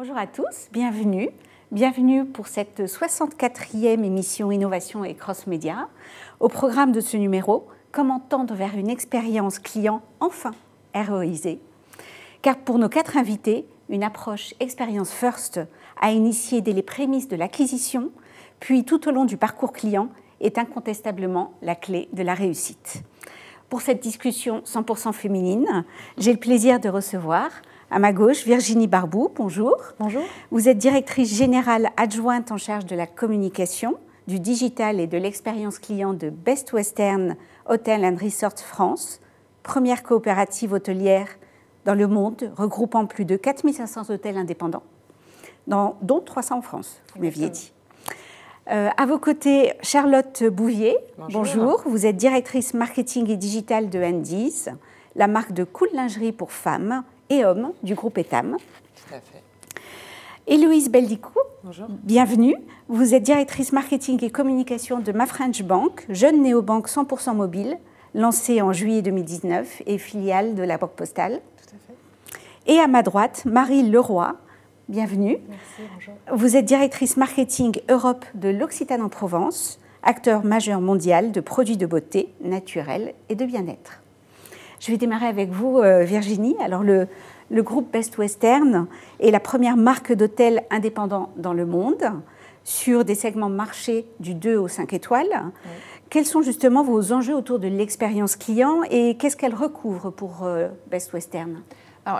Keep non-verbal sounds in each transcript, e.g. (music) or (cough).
Bonjour à tous, bienvenue. Bienvenue pour cette 64e émission Innovation et Cross Média. Au programme de ce numéro, comment tendre vers une expérience client enfin héroïsée. Car pour nos quatre invités, une approche expérience first a initié dès les prémices de l'acquisition, puis tout au long du parcours client, est incontestablement la clé de la réussite. Pour cette discussion 100% féminine, j'ai le plaisir de recevoir à ma gauche Virginie Barbou. Bonjour. Bonjour. Vous êtes directrice générale adjointe en charge de la communication, du digital et de l'expérience client de Best Western Hotel and Resort France, première coopérative hôtelière dans le monde regroupant plus de 4500 hôtels indépendants, dont 300 en France, vous m'aviez dit. Euh, à vos côtés, Charlotte Bouvier. Bonjour. Vous êtes directrice marketing et digital de Andy's, la marque de cool lingerie pour femmes et hommes du groupe Etam. Tout à fait. Héloïse Beldicou. Bonjour. Bienvenue. Vous êtes directrice marketing et communication de Ma French Bank, jeune néobanque 100% mobile, lancée en juillet 2019 et filiale de la Banque Postale. Tout à fait. Et à ma droite, Marie Leroy, bienvenue. Merci, bonjour. Vous êtes directrice marketing Europe de l'Occitane en Provence, acteur majeur mondial de produits de beauté naturels et de bien-être. Je vais démarrer avec vous, euh, Virginie. Alors, le, le groupe Best Western est la première marque d'hôtels indépendant dans le monde sur des segments marché du 2 au 5 étoiles. Quels sont justement vos enjeux autour de l'expérience client et qu'est-ce qu'elle recouvre pour euh, Best Western?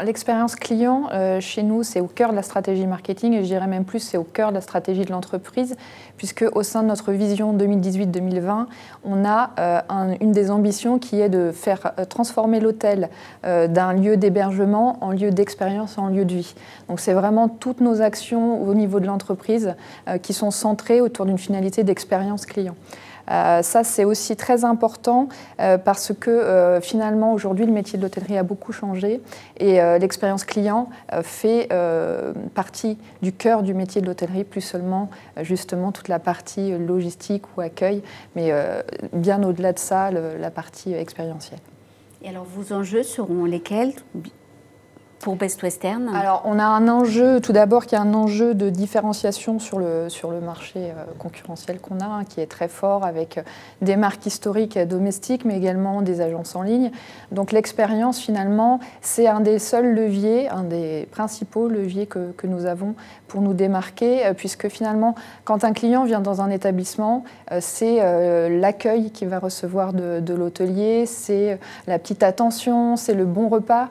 L'expérience client, euh, chez nous, c'est au cœur de la stratégie marketing et je dirais même plus, c'est au cœur de la stratégie de l'entreprise, puisque au sein de notre vision 2018-2020, on a euh, une des ambitions qui est de faire euh, transformer l'hôtel d'un lieu d'hébergement en lieu d'expérience, en lieu de vie. Donc c'est vraiment toutes nos actions au niveau de l'entreprise qui sont centrées autour d'une finalité d'expérience client. Euh, ça, c'est aussi très important euh, parce que euh, finalement, aujourd'hui, le métier de l'hôtellerie a beaucoup changé et l'expérience client fait partie du cœur du métier de l'hôtellerie, plus seulement justement toute la partie logistique ou accueil, mais bien au-delà de ça, la partie expérientielle. Et alors, vos enjeux seront lesquels? Pour Best Western Alors, on a un enjeu, tout d'abord, qui est un enjeu de différenciation sur le, sur le marché euh, concurrentiel qu'on a, hein, qui est très fort avec euh, des marques historiques domestiques, mais également des agences en ligne. Donc, l'expérience, finalement, c'est un des seuls leviers, un des principaux leviers que, que nous avons pour nous démarquer, euh, puisque finalement, quand un client vient dans un établissement, c'est l'accueil qu'il va recevoir de l'hôtelier, c'est la petite attention, c'est le bon repas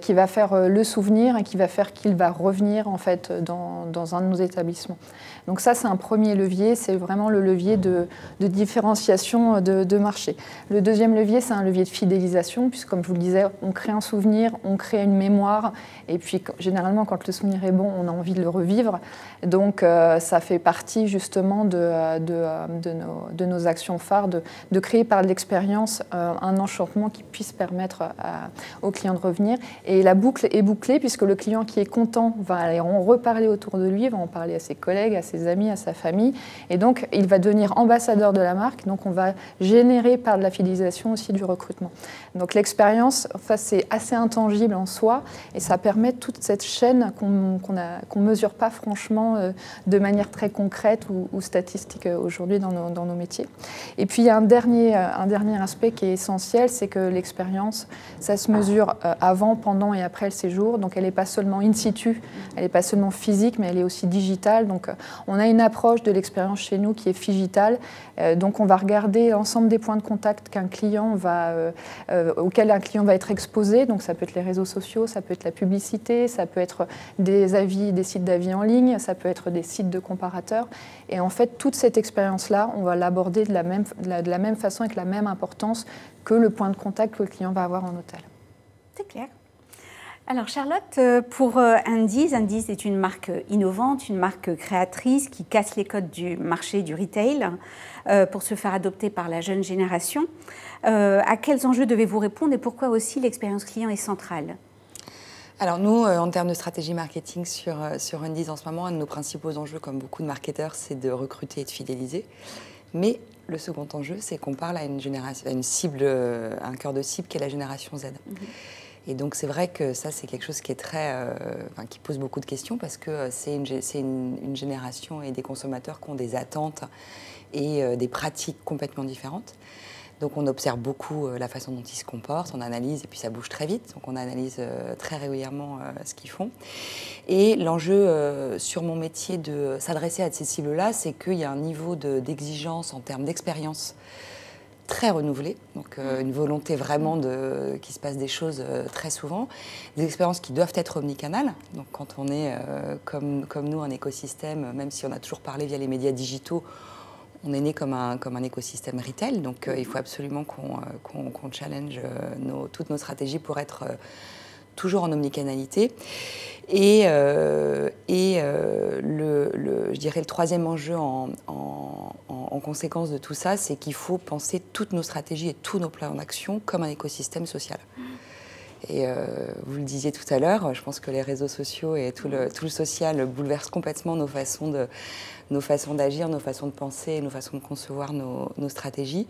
qui va faire le souvenir et qui va faire qu'il va revenir en fait dans, dans un de nos établissements. Donc ça, c'est un premier levier, c'est vraiment le levier de, différenciation de, marché. Le deuxième levier, c'est un levier de fidélisation, puisque comme je vous le disais, on crée un souvenir, on crée une mémoire, et puis généralement, quand le souvenir est bon, on a envie de le revivre. Donc euh, ça fait partie justement de, de, nos, actions phares, de, créer par l'expérience euh, un enchantement qui puisse permettre aux clients de revenir. Et la boucle est bouclée, puisque le client qui est content va aller en reparler autour de lui, va en parler à ses collègues, à ses amis, à sa famille. Et donc, il va devenir ambassadeur de la marque. Donc, on va générer par de la fidélisation aussi du recrutement. Donc, l'expérience, enfin, c'est assez intangible en soi et ça permet toute cette chaîne qu'on ne mesure pas franchement euh, de manière très concrète ou, statistique euh, aujourd'hui dans nos, dans nos, métiers. Et puis, il y a un dernier, euh, un dernier aspect qui est essentiel, c'est que l'expérience, ça se mesure avant, pendant et après le séjour. Donc, elle n'est pas seulement in situ, elle n'est pas seulement physique, mais elle est aussi digitale. Donc, on a une approche de l'expérience chez nous qui est digitale. Euh, donc on va regarder l'ensemble des points de contact qu'un euh, euh, auxquels un client va être exposé. Donc ça peut être les réseaux sociaux, ça peut être la publicité, ça peut être des avis, des sites d'avis en ligne, ça peut être des sites de comparateurs. Et en fait, toute cette expérience-là, on va l'aborder de, la même, de la même façon, avec la même importance que le point de contact que le client va avoir en hôtel. C'est clair. Alors Charlotte, euh, pour euh, Andy's, Andy's est une marque innovante, une marque créatrice qui casse les codes du marché du retail euh, pour se faire adopter par la jeune génération. À quels enjeux devez-vous répondre et pourquoi aussi l'expérience client est centrale? Alors nous, en termes de stratégie marketing sur, sur Undies en ce moment, un de nos principaux enjeux, comme beaucoup de marketeurs, c'est de recruter et de fidéliser. Mais le second enjeu, c'est qu'on parle à une, génération, à une cible, un cœur de cible qui est la génération Z. Mhm. Et donc c'est vrai que ça c'est quelque chose qui est très, qui pose beaucoup de questions parce que c'est une, génération et des consommateurs qui ont des attentes et des pratiques complètement différentes. Donc on observe beaucoup euh, la façon dont ils se comportent, on analyse et puis ça bouge très vite, donc on analyse euh, très régulièrement euh, ce qu'ils font. Et l'enjeu sur mon métier de s'adresser à ces cibles-là, c'est qu'il y a un niveau d'exigence en termes d'expérience très renouvelé, donc une volonté vraiment de qu'il se passe des choses très souvent, des expériences qui doivent être omnicanales. Donc quand on est comme, comme nous un écosystème, même si on a toujours parlé via les médias digitaux, on est né comme un, comme un écosystème retail, donc euh, il faut absolument qu'on euh, challenge euh, nos, toutes nos stratégies pour être toujours en omnicanalité. Et, et le, je dirais le troisième enjeu en, en conséquence de tout ça, c'est qu'il faut penser toutes nos stratégies et tous nos plans d'action comme un écosystème social. Et vous le disiez tout à l'heure, je pense que les réseaux sociaux et tout le, tout le social bouleversent complètement nos façons de, nos façons d'agir, nos façons de penser, nos façons de concevoir nos, stratégies.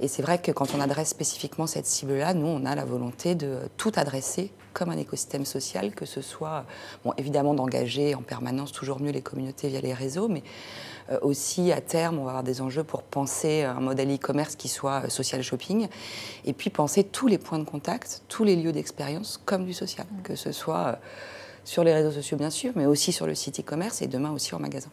Et c'est vrai que quand on adresse spécifiquement cette cible-là, nous, on a la volonté de tout adresser comme un écosystème social, que ce soit, bon, évidemment, d'engager en permanence toujours mieux les communautés via les réseaux, mais euh, aussi à terme, on va avoir des enjeux pour penser un modèle e-commerce qui soit euh, social shopping, et puis penser tous les points de contact, tous les lieux d'expérience comme du social, que ce soit euh, sur les réseaux sociaux bien sûr, mais aussi sur le site e-commerce et demain aussi en magasin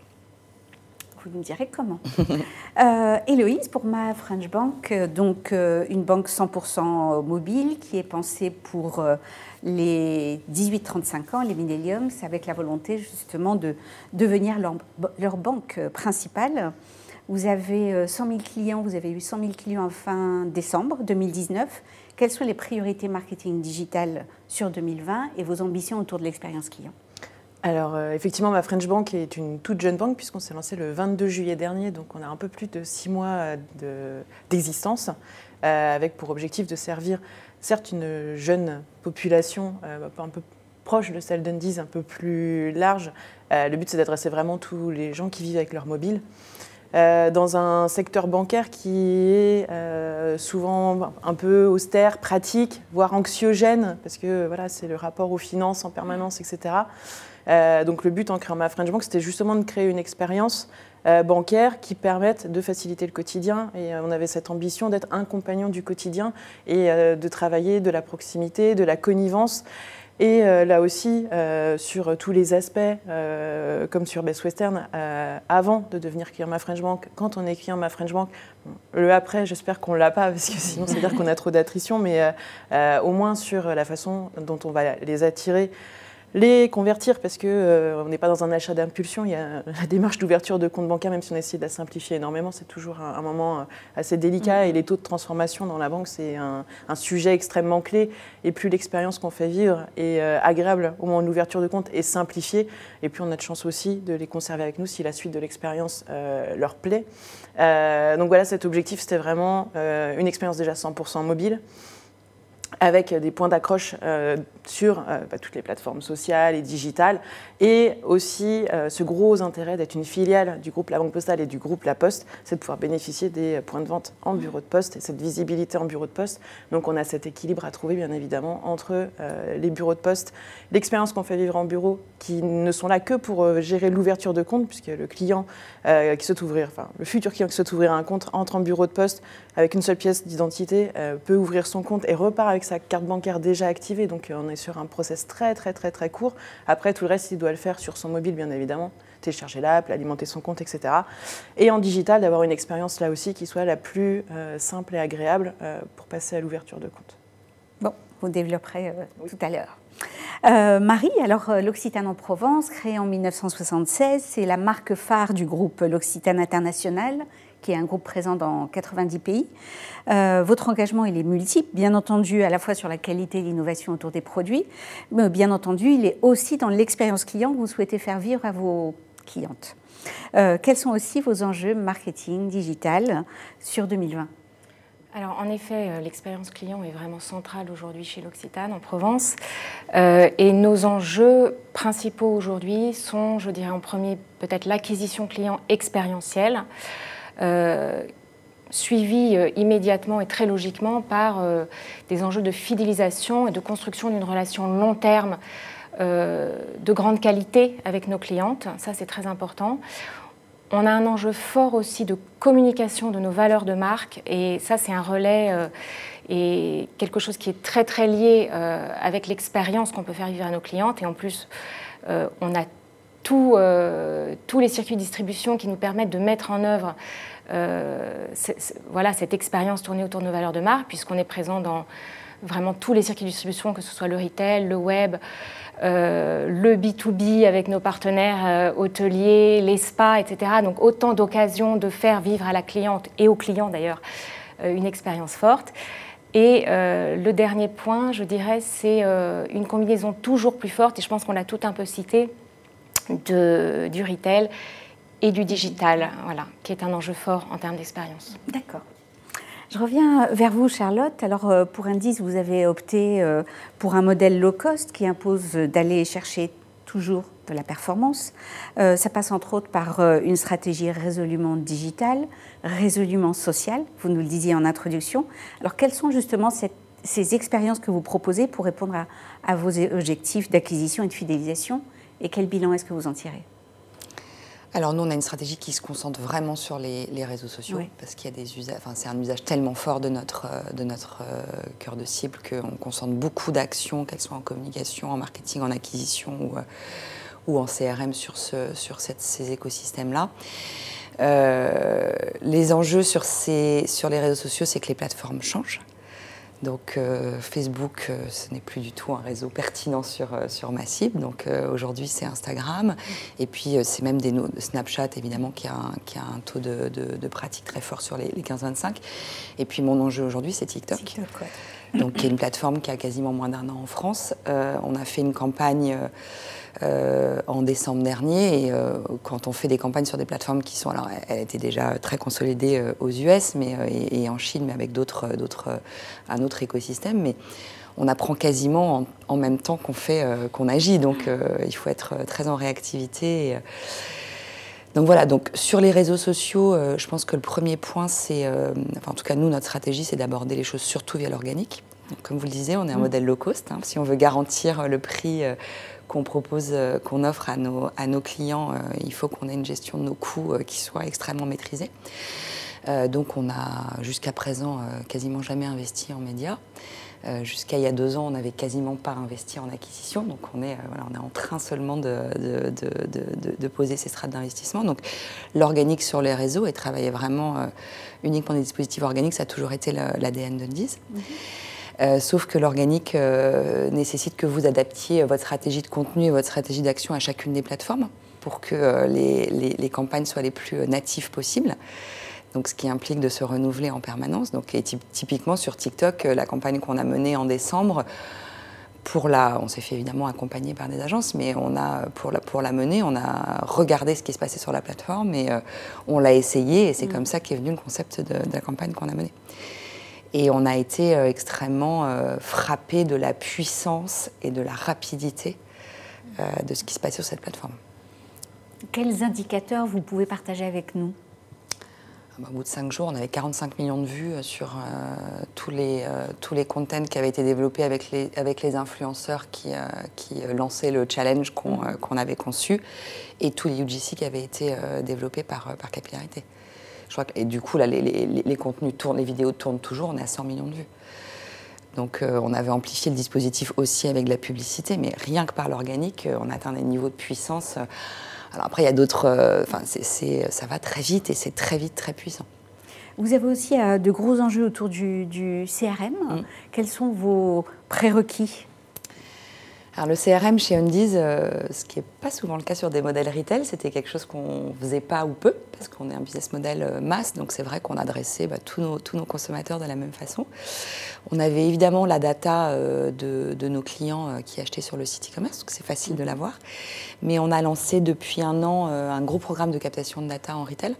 vous me direz comment. (laughs) euh, Héloïse, pour ma French Bank, euh, donc euh, une banque 100% mobile qui est pensée pour euh, les 18-35 ans, les millenniums, avec la volonté justement de devenir leur, leur banque principale. Vous avez 100 000 clients, vous avez eu 100 000 clients en fin décembre 2019. Quelles sont les priorités marketing digital sur 2020 et vos ambitions autour de l'expérience client? Alors euh, effectivement, ma French Bank est une toute jeune banque puisqu'on s'est lancé le 22 juillet dernier, donc on a un peu plus de six mois d'existence, euh, avec pour objectif de servir certes une jeune population euh, un peu proche de celle d'Undies, un peu plus large. le but c'est d'adresser vraiment tous les gens qui vivent avec leur mobile. dans un secteur bancaire qui est souvent un peu austère, pratique, voire anxiogène, parce que voilà, c'est le rapport aux finances en permanence, etc. Euh, donc le but en créant ma French Bank, c'était justement de créer une expérience euh, bancaire qui permette de faciliter le quotidien. Et euh, on avait cette ambition d'être un compagnon du quotidien et de travailler de la proximité, de la connivence. Et là aussi, sur tous les aspects, comme sur Best Western, avant de devenir client ma French Bank, quand on est client ma French Bank, le après, j'espère qu'on ne l'a pas, parce que sinon, c'est dire qu'on a trop d'attrition, mais au moins sur la façon dont on va les attirer les convertir parce qu'on euh, n'est pas dans un achat d'impulsion. Il y a la démarche d'ouverture de compte bancaire, même si on essaie de la simplifier énormément, c'est toujours un, moment euh, assez délicat. Mm. Et les taux de transformation dans la banque, c'est un, sujet extrêmement clé. Et plus l'expérience qu'on fait vivre est euh, agréable au moment de l'ouverture de compte et simplifiée, et puis on a de chance aussi de les conserver avec nous si la suite de l'expérience leur plaît. donc voilà, cet objectif, c'était vraiment une expérience déjà 100% mobile avec des points d'accroche euh, sur euh, bah, toutes les plateformes sociales et digitales, et aussi euh, ce gros intérêt d'être une filiale du groupe La Banque Postale et du groupe La Poste, c'est de pouvoir bénéficier des points de vente en bureau de poste et cette visibilité en bureau de poste. Donc on a cet équilibre à trouver bien évidemment entre les bureaux de poste, l'expérience qu'on fait vivre en bureau, qui ne sont là que pour gérer l'ouverture de compte, puisque le client qui souhaite ouvrir, enfin le futur client qui souhaite ouvrir un compte entre en bureau de poste avec une seule pièce d'identité, peut ouvrir son compte et repart avec sa carte bancaire déjà activée. Donc on est sur un process très très très très court. Après tout le reste, il doit le faire sur son mobile bien évidemment, télécharger l'app, alimenter son compte, etc. Et en digital, d'avoir une expérience là aussi qui soit la plus euh, simple et agréable euh, pour passer à l'ouverture de compte. Bon, vous développerez euh, tout à l'heure. Marie, alors l'Occitane en Provence, créée en 1976, c'est la marque phare du groupe L'Occitane International qui est un groupe présent dans 90 pays. Euh, votre engagement, il est multiple, bien entendu, à la fois sur la qualité et l'innovation autour des produits, mais bien entendu, il est aussi dans l'expérience client que vous souhaitez faire vivre à vos clientes. Euh, quels sont aussi vos enjeux marketing, digital sur 2020 alors en effet, euh, l'expérience client est vraiment centrale aujourd'hui chez l'Occitane en Provence. et nos enjeux principaux aujourd'hui sont, je dirais en premier, peut-être l'acquisition client expérientielle. Euh, suivis immédiatement et très logiquement par des enjeux de fidélisation et de construction d'une relation long terme de grande qualité avec nos clientes. Ça, c'est très important. On a un enjeu fort aussi de communication de nos valeurs de marque et ça c'est un relais euh, et quelque chose qui est très très lié euh, avec l'expérience qu'on peut faire vivre à nos clientes et en plus euh, on a tous les circuits de distribution qui nous permettent de mettre en œuvre voilà, cette expérience tournée autour de nos valeurs de marque puisqu'on est présent dans vraiment tous les circuits de distribution, que ce soit le retail, le web, euh, le B2B avec nos partenaires euh, hôteliers, les spas, etc. Donc autant d'occasions de faire vivre à la cliente et aux clients d'ailleurs euh, une expérience forte. Et le dernier point, je dirais, c'est une combinaison toujours plus forte, et je pense qu'on l'a tout un peu cité, du retail et du digital, voilà, qui est un enjeu fort en termes d'expérience. D'accord. Je reviens vers vous, Charlotte. Alors, euh, pour Indice, vous avez opté euh, pour un modèle low cost qui impose d'aller chercher toujours de la performance. Euh, ça passe entre autres par une stratégie résolument digitale, résolument sociale, vous nous le disiez en introduction. Alors, quelles sont justement ces expériences que vous proposez pour répondre à vos objectifs d'acquisition et de fidélisation Et quel bilan est-ce que vous en tirez? Alors nous, on a une stratégie qui se concentre vraiment sur les, réseaux sociaux, parce qu'il y a des usages, enfin, c'est un usage tellement fort de notre, euh, de notre euh, cœur de cible qu'on concentre beaucoup d'actions, qu'elles soient en communication, en marketing, en acquisition ou, euh, ou en CRM sur, ce, sur ces écosystèmes-là. les enjeux sur, ces, sur les réseaux sociaux, c'est que les plateformes changent. Donc euh, Facebook, euh, ce n'est plus du tout un réseau pertinent sur, euh, sur ma cible. Donc aujourd'hui, c'est Instagram. Et puis, c'est même des Snapchat, évidemment, qui a un, qui a un taux de, de, pratique très fort sur les, 15-25. Et puis, mon enjeu aujourd'hui, c'est TikTok. TikTok Donc, qui est une plateforme qui a quasiment moins d'un an en France. on a fait une campagne euh, en décembre dernier. Et euh, quand on fait des campagnes sur des plateformes qui sont, alors elle était déjà très consolidée euh, aux US, mais et, en Chine, mais avec d'autres, d'autres, un autre écosystème, mais on apprend quasiment en, même temps qu'on fait, qu'on agit. Donc il faut être très en réactivité. donc voilà, donc sur les réseaux sociaux, je pense que le premier point, c'est, enfin en tout cas nous, notre stratégie, c'est d'aborder les choses surtout via l'organique. Comme vous le disiez, on est un mmh. modèle low cost. Hein. si on veut garantir le prix qu'on propose, euh, qu'on offre à nos, à nos clients, euh, il faut qu'on ait une gestion de nos coûts euh, qui soit extrêmement maîtrisée. donc on a jusqu'à présent quasiment jamais investi en médias. Jusqu'à il y a deux ans, on n'avait quasiment pas investi en acquisition. Donc on est, voilà, on est en train seulement de, de, de, de poser ces strates d'investissement. Donc l'organique sur les réseaux et travailler vraiment uniquement des dispositifs organiques, ça a toujours été l'ADN de Diz. Euh, sauf que l'organique euh, nécessite que vous adaptiez votre stratégie de contenu et votre stratégie d'action à chacune des plateformes pour que euh, les, campagnes soient les plus natives possibles. Donc, ce qui implique de se renouveler en permanence. Donc, typiquement sur TikTok, la campagne qu'on a menée en décembre, pour la, on s'est fait évidemment accompagner par des agences, mais on a, pour, la, pour la mener, on a regardé ce qui se passait sur la plateforme et on l'a essayé. Et c'est mm. comme ça qu'est venu le concept de, de la campagne qu'on a menée. Et on a été euh, extrêmement euh, frappé de la puissance et de la rapidité euh, de ce qui se passait sur cette plateforme. Quels indicateurs vous pouvez partager avec nous? Ah bah, au bout de cinq jours, on avait 45 millions de vues sur tous, les, tous les contents qui avaient été développés avec les, avec les influenceurs qui, qui lançaient le challenge qu'on avait conçu et tous les UGC qui avaient été développés par, par capillarité et du coup, là, les, contenus tournent, les vidéos tournent toujours, on est à 100 millions de vues. Donc euh, on avait amplifié le dispositif aussi avec la publicité, mais rien que par l'organique, euh, on atteint des niveaux de puissance. Euh, alors après, il y a d'autres. Enfin, ça va très vite et c'est très vite très puissant. Vous avez aussi de gros enjeux autour du, CRM. Mm. Quels sont vos prérequis? Alors le CRM chez Undies, euh, ce qui n'est pas souvent le cas sur des modèles retail, c'était quelque chose qu'on ne faisait pas ou peu, parce qu'on est un business model euh, masse, donc c'est vrai qu'on adressait bah, tous, nos, consommateurs de la même façon. On avait évidemment la data euh, de, nos clients qui achetaient sur le site e-commerce, donc c'est facile de l'avoir. Mais on a lancé depuis un an un gros programme de captation de data en retail.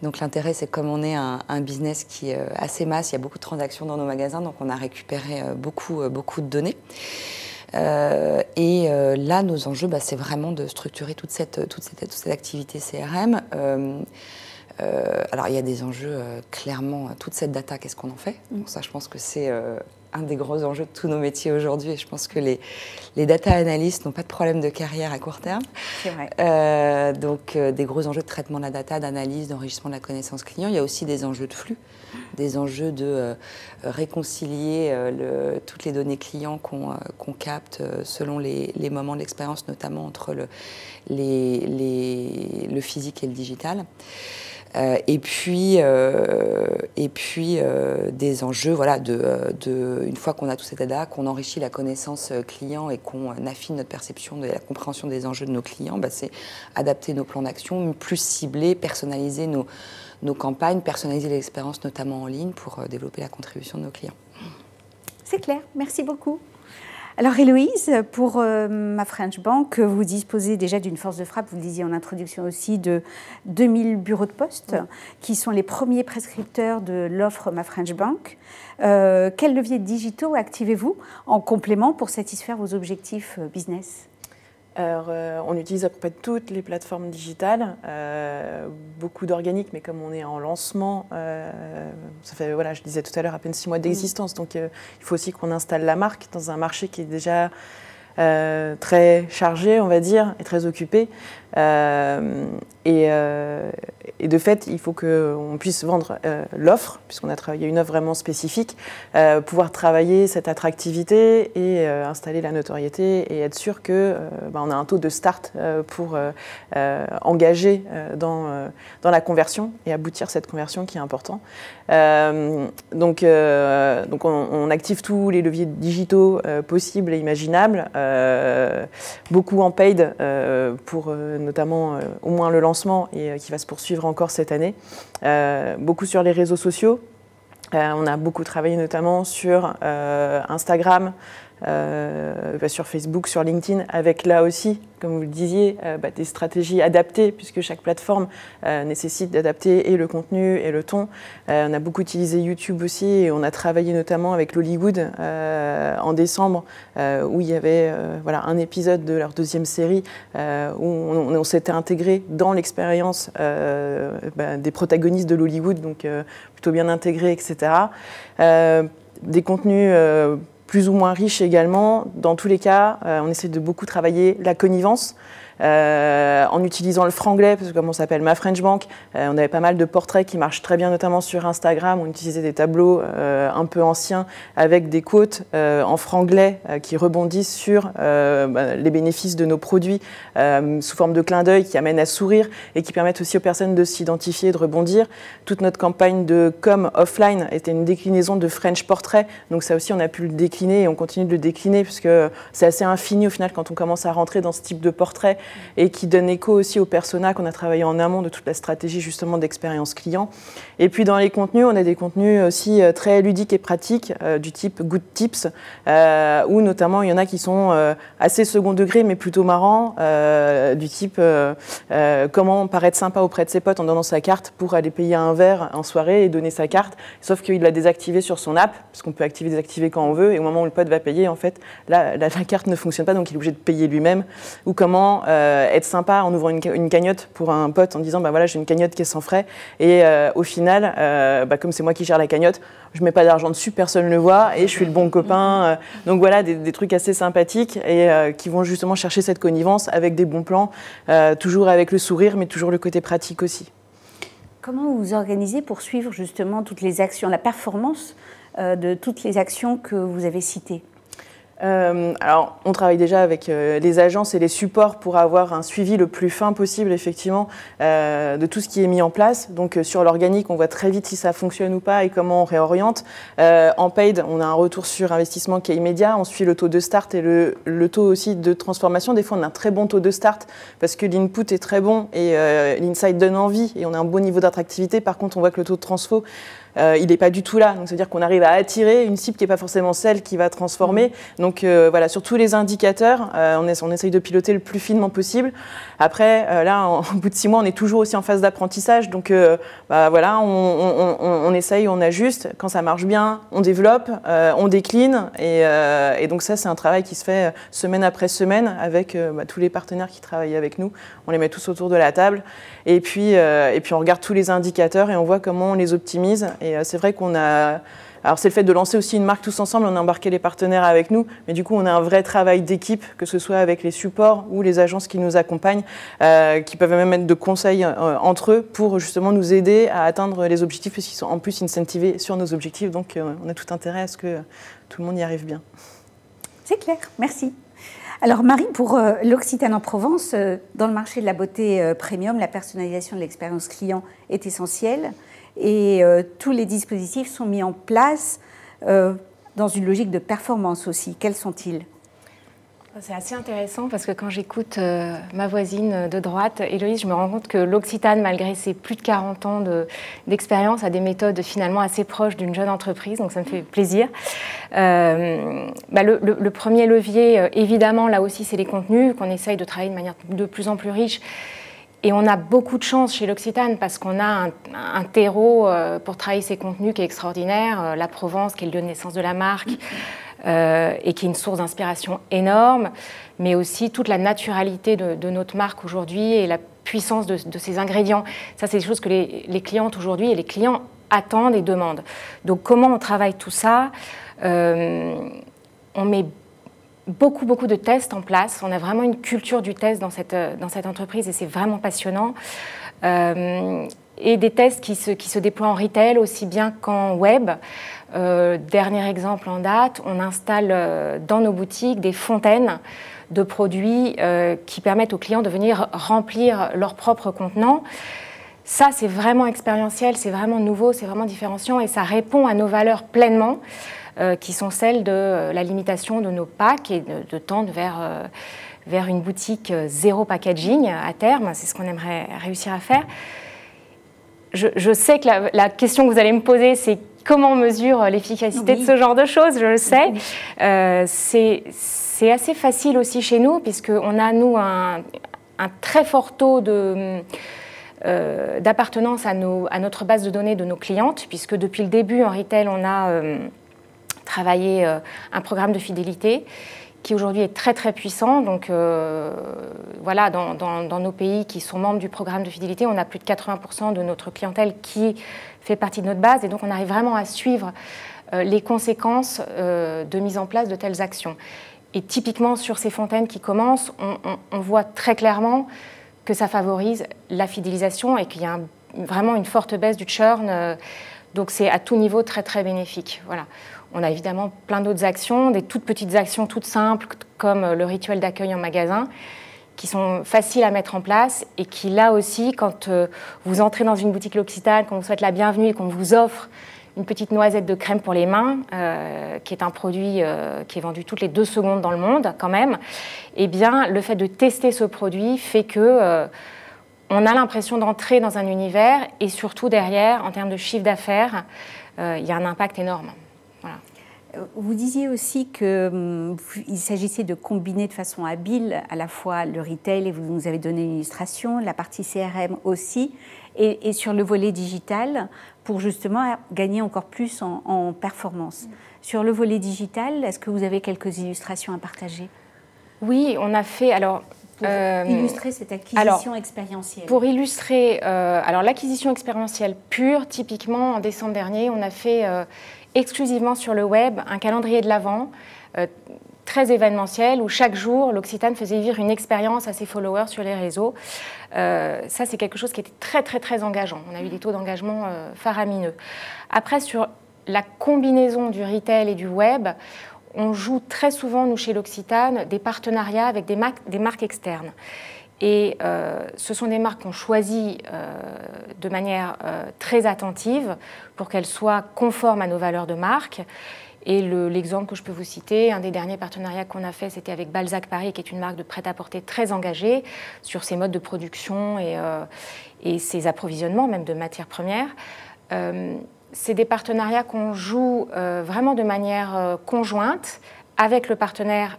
Donc l'intérêt, c'est comme on est un, un, business qui est assez masse, il y a beaucoup de transactions dans nos magasins, donc on a récupéré beaucoup, beaucoup de données. Euh, et euh, là, nos enjeux, bah, c'est vraiment de structurer toute cette, toute cette, toute cette activité CRM. Euh, alors il y a des enjeux, clairement, toute cette data, qu'est-ce qu'on en fait? Mm. Ça, je pense que c'est un des gros enjeux de tous nos métiers aujourd'hui. Et je pense que les, les data analystes n'ont pas de problème de carrière à court terme. C'est vrai. Euh, donc, euh, des gros enjeux de traitement de la data, d'analyse, d'enrichissement de la connaissance client. Il y a aussi des enjeux de flux, des enjeux de euh, réconcilier le, toutes les données clients qu'on capte selon les, les moments de l'expérience, notamment entre le, les, les, le physique et le digital. Euh, et puis, euh, et puis euh, des enjeux, voilà, de, de une fois qu'on a tout cet data, qu'on enrichit la connaissance client et qu'on affine notre perception de la compréhension des enjeux de nos clients, bah, c'est adapter nos plans d'action, plus cibler, personnaliser nos campagnes, personnaliser l'expérience, notamment en ligne, pour développer la contribution de nos clients. C'est clair, merci beaucoup. Alors Héloïse, pour euh, ma French Bank, vous disposez déjà d'une force de frappe, vous le disiez en introduction aussi, de 2000 bureaux de poste, qui sont les premiers prescripteurs de l'offre Ma French Bank. Euh, quels leviers digitaux activez-vous en complément pour satisfaire vos objectifs euh, business? Alors, euh, on utilise à peu près toutes les plateformes digitales, euh, beaucoup d'organiques, mais comme on est en lancement, euh, ça fait, voilà, je disais tout à l'heure, à peine six mois d'existence, donc il faut aussi qu'on installe la marque dans un marché qui est déjà très chargé, on va dire, et très occupé. Euh, euh, et, de fait, il faut qu'on puisse vendre euh, l'offre, puisqu'on a travaillé une offre vraiment spécifique, pouvoir travailler cette attractivité et installer la notoriété et être sûr que bah, a un taux de start pour engager dans, la conversion et aboutir cette conversion qui est important. donc on, active tous les leviers digitaux possibles et imaginables, beaucoup en paid pour notamment euh, au moins le lancement et euh, qui va se poursuivre encore cette année. Euh, beaucoup sur les réseaux sociaux. on a beaucoup travaillé notamment sur Instagram, bah, sur Facebook, sur LinkedIn, avec là aussi, comme vous le disiez, euh, bah, des stratégies adaptées, puisque chaque plateforme euh, nécessite d'adapter et le contenu et le ton. on a beaucoup utilisé YouTube aussi, et on a travaillé notamment avec l'Hollywood en décembre, où il y avait voilà, un épisode de leur deuxième série, où on, s'était intégré dans l'expérience bah, des protagonistes de l'Hollywood, donc plutôt bien intégré, etc. des contenus plus ou moins riche également. Dans tous les cas, euh, on essaie de beaucoup travailler la connivence. Euh, en utilisant le franglais, parce que comme on s'appelle Ma French Bank, euh, on avait pas mal de portraits qui marchent très bien, notamment sur Instagram. On utilisait des tableaux euh, un peu anciens avec des quotes en franglais qui rebondissent sur bah, les bénéfices de nos produits sous forme de clin d'œil qui amènent à sourire et qui permettent aussi aux personnes de s'identifier, de rebondir. Toute notre campagne de com offline était une déclinaison de French Portrait, donc ça aussi on a pu le décliner et on continue de le décliner puisque c'est assez infini au final quand on commence à rentrer dans ce type de portrait et qui donne écho aussi aux personas qu'on a travaillé en amont de toute la stratégie justement d'expérience client. Et puis dans les contenus, on a des contenus aussi euh, très ludiques et pratiques euh, du type Good Tips, euh, où notamment il y en a qui sont assez second degré mais plutôt marrants, du type comment paraître sympa auprès de ses potes en donnant sa carte pour aller payer un verre en soirée et donner sa carte, sauf qu'il l'a désactivé sur son app, parce qu'on peut activer désactiver quand on veut, et au moment où le pote va payer, en fait, la, la, carte ne fonctionne pas, donc il est obligé de payer lui-même, ou comment être sympa en ouvrant une, cagnotte pour un pote en disant bah voilà j'ai une cagnotte qui est sans frais. Et euh, au final euh, bah, comme c'est moi qui gère la cagnotte je mets pas d'argent dessus personne ne le voit et je suis le bon copain euh. donc voilà des, trucs assez sympathiques et qui vont justement chercher cette connivence avec des bons plans toujours avec le sourire mais toujours le côté pratique aussi. Comment vous vous organisez pour suivre justement toutes les actions la performance de toutes les actions que vous avez citées? Euh, alors, on travaille déjà avec euh, les agences et les supports pour avoir un suivi le plus fin possible, effectivement, euh, de tout ce qui est mis en place. Donc, sur l'organique, on voit très vite si ça fonctionne ou pas et comment on réoriente. en paid, on a un retour sur investissement qui est immédiat. On suit le taux de start et le, le taux aussi de transformation. Des fois, on a un très bon taux de start parce que l'input est très bon et l'insight donne envie et on a un bon niveau d'attractivité. Par contre, on voit que le taux de transfo il n'est pas du tout là. Donc, c'est-à-dire qu'on arrive à attirer une cible qui n'est pas forcément celle qui va transformer. Mmh. Donc, voilà, sur tous les indicateurs, on, on essaye de piloter le plus finement possible. Après, là, en, (laughs) au bout de six mois, on est toujours aussi en phase d'apprentissage. Donc, bah, voilà, on, on, essaye, on ajuste. Quand ça marche bien, on développe, on décline. Et, et donc, ça, c'est un travail qui se fait semaine après semaine avec bah, tous les partenaires qui travaillent avec nous. On les met tous autour de la table. Et puis, euh, et puis on regarde tous les indicateurs et on voit comment on les optimise. Et euh, c'est vrai qu'on a... Alors c'est le fait de lancer aussi une marque tous ensemble, on a embarqué les partenaires avec nous, mais du coup on a un vrai travail d'équipe, que ce soit avec les supports ou les agences qui nous accompagnent, euh, qui peuvent même être de conseils entre eux pour justement nous aider à atteindre les objectifs, puisqu'ils sont en plus incentivés sur nos objectifs, donc on a tout intérêt à ce que tout le monde y arrive bien. C'est clair, merci. Alors Marie, pour euh, l'Occitane en Provence, euh, dans le marché de la beauté euh, premium, la personnalisation de l'expérience client est essentielle et tous les dispositifs sont mis en place dans une logique de performance aussi. Quels sont-ils? C'est assez intéressant parce que quand j'écoute euh, ma voisine de droite, Héloïse, je me rends compte que l'Occitane, malgré ses plus de 40 ans d'expérience, a des méthodes finalement assez proches d'une jeune entreprise, donc ça me fait plaisir. Euh, bah, le, premier levier, euh, évidemment, là aussi, c'est les contenus, qu'on essaye de travailler de manière de plus en plus riche. Et on a beaucoup de chance chez l'Occitane parce qu'on a un, terreau pour travailler ces contenus qui est extraordinaire. La Provence, qui est le lieu de naissance de la marque. Euh, et qui est une source d'inspiration énorme, mais aussi toute la naturalité de, notre marque aujourd'hui et la puissance de, de, ces ingrédients. Ça, c'est des choses que les, clientes aujourd'hui et les clients attendent et demandent. Donc, comment on travaille tout ça? Euh, On met beaucoup, beaucoup de tests en place. On a vraiment une culture du test dans cette, cette entreprise et c'est vraiment passionnant. Euh, et des tests qui se, qui se déploient en retail aussi bien qu'en web. Euh, dernier exemple en date, on installe euh, dans nos boutiques des fontaines de produits euh, qui permettent aux clients de venir remplir leurs propres contenants. Ça, c'est vraiment expérientiel, c'est vraiment nouveau, c'est vraiment différenciant et ça répond à nos valeurs pleinement, qui sont celles de la limitation de nos packs et de, tendre vers, vers une boutique zéro packaging à terme. C'est ce qu'on aimerait réussir à faire. Je, sais que la, question que vous allez me poser, c'est comment on mesure l'efficacité de ce genre de choses, je le sais. Euh, c'est assez facile aussi chez nous, puisqu'on a, nous, un, très fort taux de... Euh, d'appartenance à, à, notre base de données de nos clientes, puisque depuis le début en retail, on a euh, travaillé un programme de fidélité qui aujourd'hui est très très puissant. Donc voilà, dans, nos pays qui sont membres du programme de fidélité, on a plus de 80% de notre clientèle qui fait partie de notre base et donc on arrive vraiment à suivre euh, les conséquences euh, de mise en place de telles actions. Et typiquement sur ces fontaines qui commencent, on, voit très clairement que ça favorise la fidélisation et qu'il y a vraiment une forte baisse du churn. Euh, donc c'est à tout niveau très très bénéfique. Voilà. On a évidemment plein d'autres actions, des toutes petites actions toutes simples comme le rituel d'accueil en magasin qui sont faciles à mettre en place et qui, là aussi, quand euh, vous entrez dans une boutique L'Occitane, qu'on vous souhaite la bienvenue et qu'on vous offre une petite noisette de crème pour les mains, euh, qui est un produit euh, qui est vendu toutes les deux secondes dans le monde quand même, eh bien, le fait de tester ce produit fait que on a l'impression d'entrer dans un univers et surtout derrière, en termes de chiffre d'affaires, il y a un impact énorme. Vous disiez aussi qu'il hum, s'agissait de combiner de façon habile à la fois le retail, et vous nous avez donné une illustration, la partie CRM aussi, et, sur le volet digital, pour justement gagner encore plus en, performance. Sur le volet digital, est-ce que vous avez quelques illustrations à partager? Oui, on a fait. Alors, pour euh, illustrer cette acquisition expérientielle Pour illustrer, euh, alors l'acquisition expérientielle pure, typiquement en décembre dernier, on a fait euh, exclusivement sur le web un calendrier de l'Avent euh, très événementiel où chaque jour l'Occitane faisait vivre une expérience à ses followers sur les réseaux. Euh, ça, c'est quelque chose qui était très très très engageant. On a eu des taux d'engagement euh, faramineux. Après, sur la combinaison du retail et du web, on joue très souvent, nous, chez l'Occitane, des partenariats avec des, marques externes. Et euh, ce sont des marques qu'on choisit euh, de manière euh, très attentive pour qu'elles soient conformes à nos valeurs de marque. Et l'exemple que je peux vous citer, un des derniers partenariats qu'on a fait, c'était avec Balzac Paris, qui est une marque de prêt-à-porter très engagée sur ses modes de production et ses approvisionnements, même de matières premières. C'est des partenariats qu'on joue vraiment de manière conjointe avec le partenaire,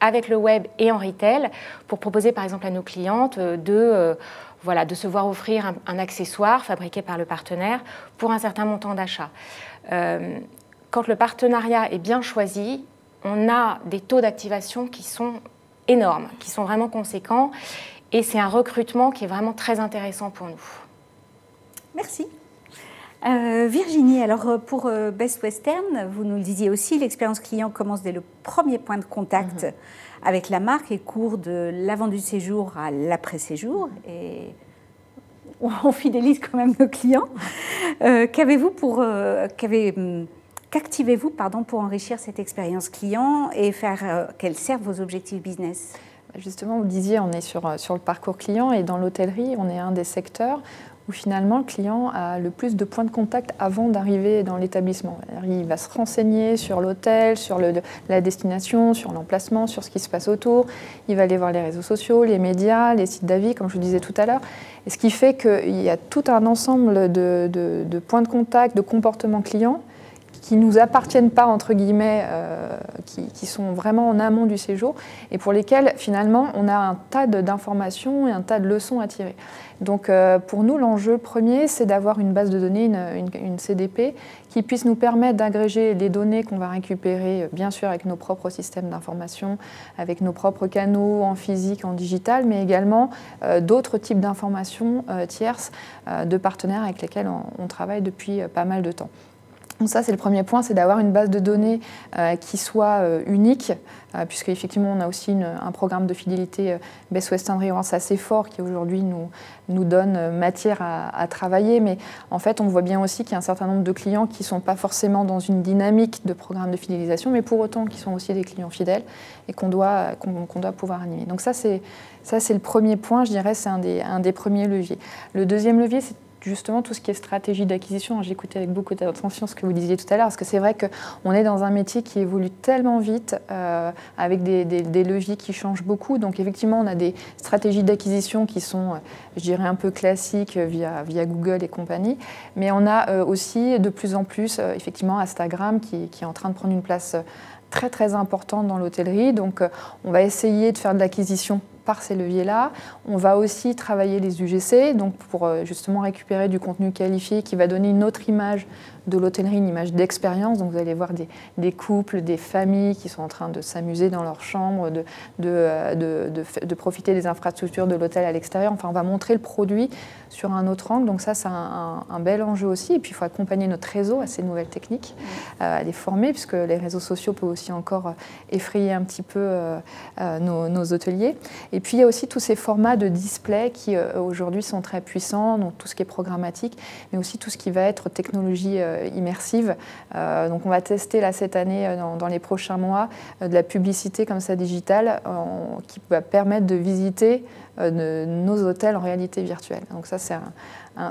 avec le web et en retail, pour proposer par exemple à nos clientes de voilà, de se voir offrir un, accessoire fabriqué par le partenaire pour un certain montant d'achat. Euh, quand le partenariat est bien choisi, on a des taux d'activation qui sont énormes, qui sont vraiment conséquents, et c'est un recrutement qui est vraiment très intéressant pour nous. Merci. Euh, Virginie, alors euh, pour Best Western, vous nous le disiez aussi, l'expérience client commence dès le premier point de contact. Mhm avec la marque et court de l'avant du séjour à l'après-séjour. Et (laughs) on fidélise quand même nos clients. Euh, qu'avez-vous pour. Euh, hum, qu'activez-vous pardon, pour enrichir cette expérience client et faire euh, qu'elle serve vos objectifs business? Justement, vous disiez, on est sur, sur le parcours client et dans l'hôtellerie, on est un des secteurs où finalement le client a le plus de points de contact avant d'arriver dans l'établissement. Il va se renseigner sur l'hôtel, sur la destination, sur l'emplacement, sur ce qui se passe autour. Il va aller voir les réseaux sociaux, les médias, les sites d'avis, comme je vous disais tout à l'heure. Et ce qui fait qu'il y a tout un ensemble de, de, points de contact, de comportements clients qui nous appartiennent pas, entre guillemets, euh, qui, sont vraiment en amont du séjour, et pour lesquels, finalement, on a un tas d'informations et un tas de leçons à tirer. Donc euh, pour nous, l'enjeu premier, c'est d'avoir une base de données, une, CDP, qui puisse nous permettre d'agréger les données qu'on va récupérer, euh, bien sûr avec nos propres systèmes d'information, avec nos propres canaux en physique, en digital, mais également d'autres types d'informations tierces de partenaires avec lesquels on travaille depuis pas mal de temps. Donc ça, c'est le premier point, c'est d'avoir une base de données euh, qui soit euh, unique, euh, puisque effectivement, on a aussi un programme de fidélité Best Western Rewards assez fort qui aujourd'hui nous, donne matière à, travailler. Mais en fait, on voit bien aussi qu'il y a un certain nombre de clients qui ne sont pas forcément dans une dynamique de programme de fidélisation, mais pour autant qui sont aussi des clients fidèles et qu'on doit, pouvoir animer. Donc ça, c'est le premier point, je dirais, c'est un des premiers leviers. Le deuxième levier, c'est justement tout ce qui est stratégie d'acquisition. J'ai écouté avec beaucoup d'attention ce que vous disiez tout à l'heure, parce que c'est vrai qu'on est dans un métier qui évolue tellement vite, euh, avec des, leviers qui changent beaucoup. Donc effectivement, on a des stratégies d'acquisition qui sont, euh, je dirais, un peu classiques via, Google et compagnie, mais on a euh, aussi de plus en plus, effectivement, Instagram qui, est en train de prendre une place très très importante dans l'hôtellerie. Donc on va essayer de faire de l'acquisition par ces leviers-là. On va aussi travailler les UGC, donc pour euh, justement récupérer du contenu qualifié qui va donner une autre image de l'hôtellerie, une image d'expérience. Donc vous allez voir des, couples, des familles qui sont en train de s'amuser dans leur chambre, de, de, euh, de, profiter des infrastructures de l'hôtel à l'extérieur. Enfin, on va montrer le produit sur un autre angle. Donc ça, c'est un, bel enjeu aussi. Et puis, il faut accompagner notre réseau à ces nouvelles techniques, euh, à les former, puisque les réseaux sociaux peuvent aussi encore euh, effrayer un petit peu nos, hôteliers. Et puis, il y a aussi tous ces formats de display qui, aujourd'hui, sont très puissants, donc tout ce qui est programmatique, mais aussi tout ce qui va être technologie euh, immersive. Euh, donc on va tester là cette année, euh, dans, les prochains mois, de la publicité comme ça digitale qui va permettre de visiter nos hôtels en réalité virtuelle. Donc ça c'est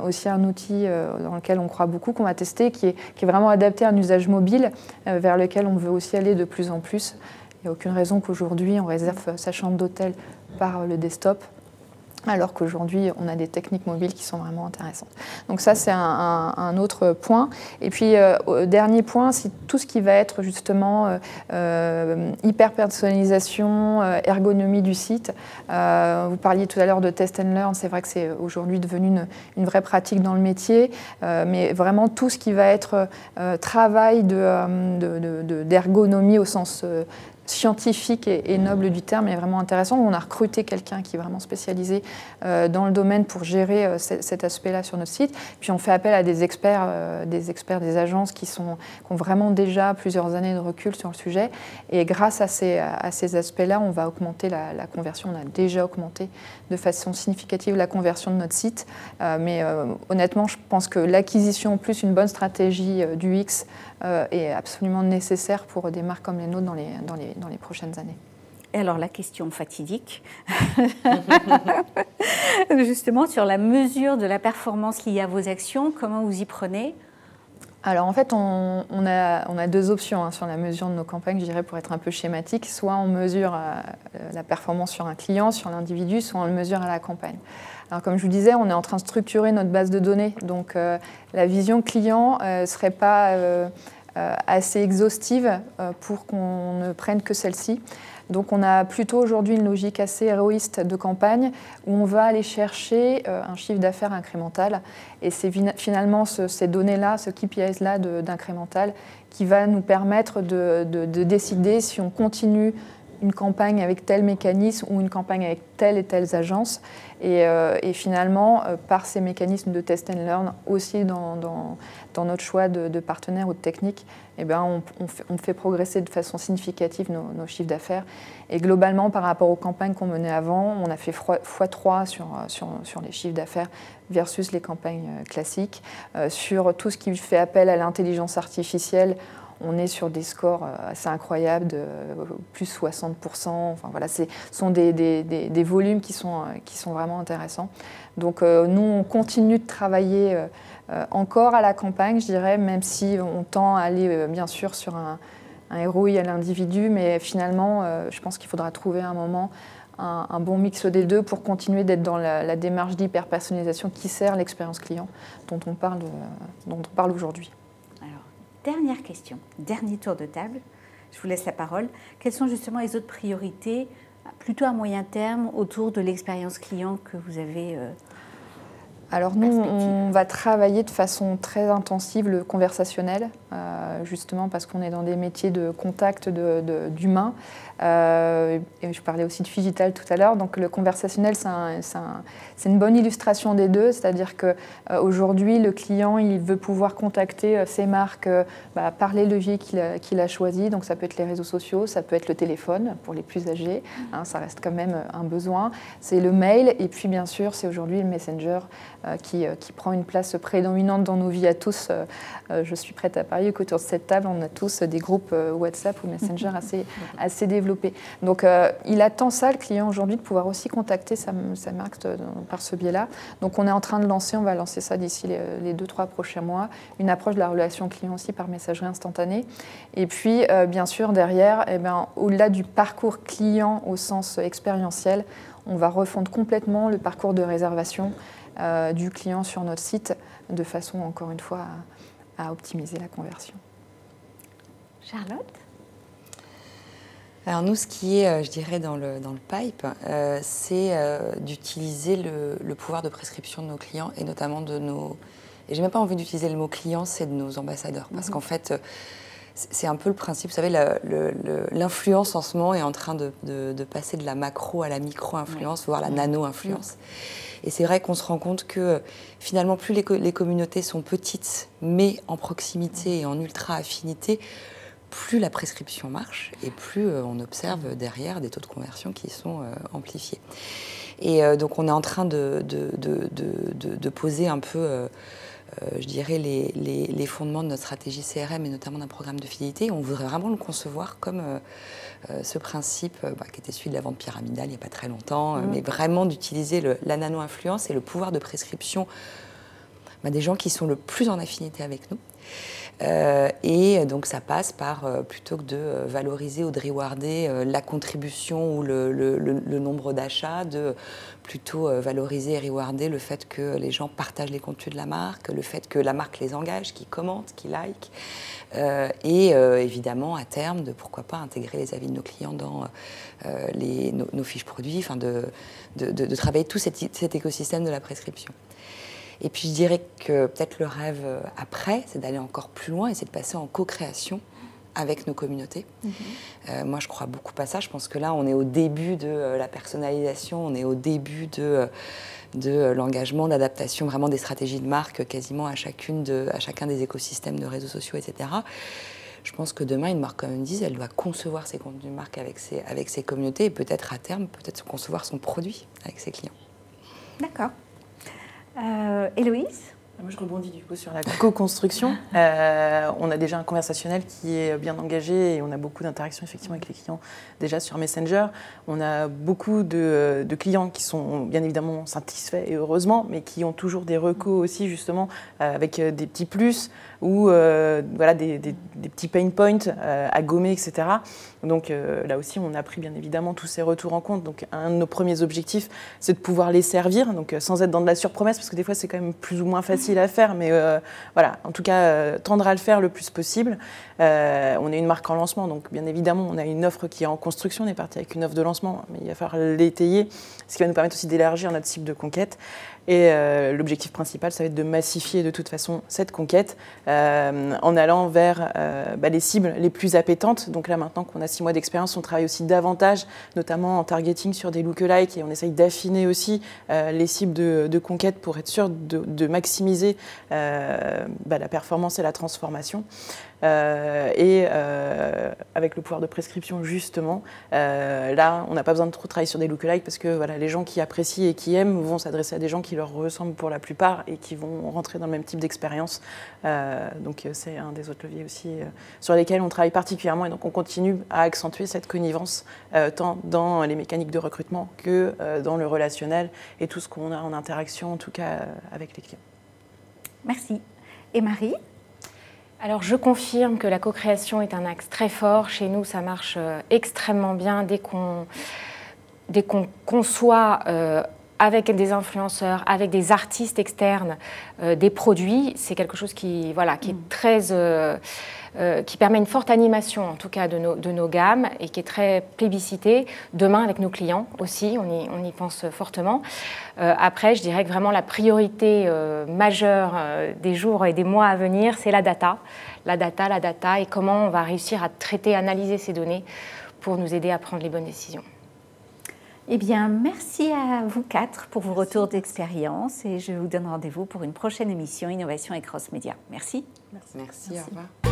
aussi un outil dans lequel on croit beaucoup, qu'on va tester, qui est, qui est, vraiment adapté à un usage mobile vers lequel on veut aussi aller de plus en plus. Il n'y a aucune raison qu'aujourd'hui on réserve sa chambre d'hôtel par le desktop alors qu'aujourd'hui, on a des techniques mobiles qui sont vraiment intéressantes. Donc ça, c'est un, autre point. Et puis, euh, dernier point, c'est tout ce qui va être justement euh, euh, hyper-personnalisation, ergonomie du site. vous parliez tout à l'heure de test and learn, c'est vrai que c'est aujourd'hui devenu une, vraie pratique dans le métier, mais vraiment tout ce qui va être travail d'ergonomie de, au sens scientifique et, noble du terme est vraiment intéressant. On a recruté quelqu'un qui est vraiment spécialisé euh, dans le domaine pour gérer euh, cet aspect-là sur notre site. Puis on fait appel à des experts, euh, des experts des agences qui, sont, ont vraiment déjà plusieurs années de recul sur le sujet. Et grâce à ces, à ces aspects-là, on va augmenter la, conversion. On a déjà augmenté de façon significative la conversion de notre site. mais honnêtement, je pense que l'acquisition plus une bonne stratégie du X est absolument nécessaire pour des marques comme les nôtres dans les, dans les, dans les prochaines années. Et alors la question fatidique, (laughs) justement sur la mesure de la performance liée à vos actions, comment vous y prenez? Alors en fait, on, a, deux options hein, sur la mesure de nos campagnes, je dirais pour être un peu schématique. Soit on mesure euh, la performance sur un client, sur l'individu, soit on le mesure à la campagne. Alors comme je vous disais, on est en train de structurer notre base de données. Donc euh, la vision client ne euh, serait pas assez exhaustive pour qu'on ne prenne que celle-ci. Donc on a plutôt aujourd'hui une logique assez héroïste de campagne où on va aller chercher euh, un chiffre d'affaires incrémental. Et c'est finalement ces données-là, ce KPIs-là d'incrémental qui va nous permettre de, décider si on continue une campagne avec tel mécanisme ou une campagne avec telle et telle agence. Et, euh, finalement, euh, par ces mécanismes de test and learn, aussi dans, notre choix de, partenaires ou de techniques, eh ben, on, fait, progresser de façon significative nos, chiffres d'affaires. Et globalement, par rapport aux campagnes qu'on menait avant, on a fait x3 sur, sur, sur les chiffres d'affaires versus les campagnes euh, classiques. sur tout ce qui fait appel à l'intelligence artificielle, on est sur des scores euh, assez incroyables de euh, plus 60%. Enfin, voilà, ce sont des, volumes qui sont, euh, qui sont vraiment intéressants. Donc nous, on continue de travailler encore à la campagne, je dirais, même si on tend à aller bien sûr sur un, un héros à l'individu, mais finalement, je pense qu'il faudra trouver un moment un, bon mix des deux pour continuer d'être dans la, démarche d'hyper-personnalisation qui sert l'expérience client dont on parle, dont on parle aujourd'hui. Dernière question, dernier tour de table. Je vous laisse la parole. Quelles sont justement les autres priorités, plutôt à moyen terme, autour de l'expérience client que vous avez euh, alors nous, on va travailler de façon très intensive le conversationnel, euh, justement parce qu'on est dans des métiers de contact d'humains. Euh, je parlais aussi de digital tout à l'heure, donc le conversationnel, c'est une bonne illustration des deux, c'est-à-dire qu'aujourd'hui, le client, il veut pouvoir contacter euh, ses marques bah, par les leviers qu'il a, choisis, donc ça peut être les réseaux sociaux, ça peut être le téléphone pour les plus âgés, hein, ça reste quand même un besoin, c'est le mail, et puis bien sûr, c'est aujourd'hui le messenger euh, euh, qui, prend une place prédominante dans nos vies à tous. Euh, je suis prête à parier qu'autour de cette table, on a tous des groupes WhatsApp ou Messenger (laughs) assez, assez développés. Donc il attend ça, le client, aujourd'hui, de pouvoir aussi contacter sa, marque par ce biais-là. Donc on est en train de lancer, on va lancer ça d'ici les, deux, trois prochains mois, une approche de la relation client aussi par messagerie instantanée. Et puis, bien sûr, derrière, eh ben, au-delà du parcours client au sens expérientiel, on va refondre complètement le parcours de réservation euh, du client sur notre site de façon, encore une fois, à, optimiser la conversion. Charlotte? Alors nous, ce qui est, euh, je dirais, dans le, dans le pipe, euh, c'est d'utiliser le, pouvoir de prescription de nos clients et notamment de nos... Et j'ai même pas envie d'utiliser le mot client, c'est de nos ambassadeurs. Parce mhm. qu'en fait, c'est un peu le principe, vous savez, l'influence en ce moment est en train de, passer de la macro à la micro-influence, voire la nano-influence. Et c'est vrai qu'on se rend compte que finalement, plus les, communautés sont petites, mais en proximité et en ultra-affinité, plus la prescription marche et plus euh, on observe derrière des taux de conversion qui sont euh, amplifiés. Et euh, donc on est en train de, de poser un peu je dirais, les, fondements de notre stratégie CRM et notamment d'un programme de fidélité. On voudrait vraiment le concevoir comme ce principe bah, qui était celui de la vente pyramidale il n'y a pas très longtemps, mmh. mais vraiment d'utiliser la nano-influence et le pouvoir de prescription bah, des gens qui sont le plus en affinité avec nous. Euh, et donc ça passe par, euh, plutôt que de euh, valoriser ou de rewarder la contribution ou le, nombre d'achats, de plutôt valoriser et rewarder le fait que les gens partagent les contenus de la marque, le fait que la marque les engage, qu'ils commentent, qu'ils like. et évidemment, à terme, de pourquoi pas intégrer les avis de nos clients dans nos, fiches produits, de, travailler tout cet écosystème de la prescription. Et puis je dirais que peut-être le rêve euh, après, c'est d'aller encore plus loin et c'est de passer en co-création avec nos communautés. Mhm. Euh, moi, je crois beaucoup à ça. Je pense que là, on est au début de euh, la personnalisation, on est au début de, de l'engagement, d'adaptation vraiment des stratégies de marque quasiment à, chacune de, à chacun des écosystèmes de réseaux sociaux, etc. Je pense que demain, une marque comme Undies, elle doit concevoir ses contenus de marque avec ses, avec ses communautés et peut-être à terme, peut-être concevoir son produit avec ses clients. D'accord. Euh, Héloïse Moi, je rebondis du coup sur la co-construction. (laughs) Euh, on a déjà un conversationnel qui est bien engagé et on a beaucoup d'interactions effectivement avec les clients déjà sur Messenger. On a beaucoup de, clients qui sont bien évidemment satisfaits et heureusement, mais qui ont toujours des recos aussi justement euh, avec des petits plus ou euh, voilà, des, petits pain points à gommer, etc. Donc là aussi, on a pris bien évidemment tous ces retours en compte. Donc un de nos premiers objectifs, c'est de pouvoir les servir, donc sans être dans de la surpromesse, parce que des fois c'est quand même plus ou moins facile à faire, mais euh, voilà, en tout cas, euh, tendre à le faire le plus possible. Euh, on est une marque en lancement, donc bien évidemment, on a une offre qui est en construction. On est parti avec une offre de lancement, mais il va falloir l'étayer, ce qui va nous permettre aussi d'élargir notre cible de conquête. Et euh, l'objectif principal, ça va être de massifier de toute façon cette conquête euh, en allant vers euh, bah, les cibles les plus appétantes. Donc là, maintenant qu'on a six mois d'expérience, on travaille aussi davantage, notamment en targeting sur des lookalikes et on essaye d'affiner aussi les cibles de, conquête pour être sûr de, maximiser bah, la performance et la transformation. Euh, et euh, avec le pouvoir de prescription, justement, euh, là, on n'a pas besoin de trop travailler sur des lookalikes parce que voilà, les gens qui apprécient et qui aiment vont s'adresser à des gens qui leur ressemblent pour la plupart et qui vont rentrer dans le même type d'expérience. donc, c'est un des autres leviers aussi sur lesquels on travaille particulièrement et donc on continue à accentuer cette connivence tant dans les mécaniques de recrutement que dans le relationnel et tout ce qu'on a en interaction, en tout cas, avec les clients. Merci. Et Marie? Alors je confirme que la co-création est un axe très fort. Chez nous, ça marche euh, extrêmement bien dès qu'on conçoit euh, avec des influenceurs, avec des artistes externes, euh, des produits. C'est quelque chose qui, voilà, qui est mm. très euh, qui permet une forte animation, en tout cas, de nos, de nos, gammes et qui est très plébiscité demain avec nos clients aussi. On y, on y pense fortement. Euh, après, je dirais que vraiment la priorité euh, majeure des jours et des mois à venir, c'est la data. La data, la data et comment on va réussir à traiter, analyser ces données pour nous aider à prendre les bonnes décisions. Eh bien, merci à vous quatre pour vos retours d'expérience et je vous donne rendez-vous pour une prochaine émission Innovation et Cross Média. Merci. Merci, merci. au revoir.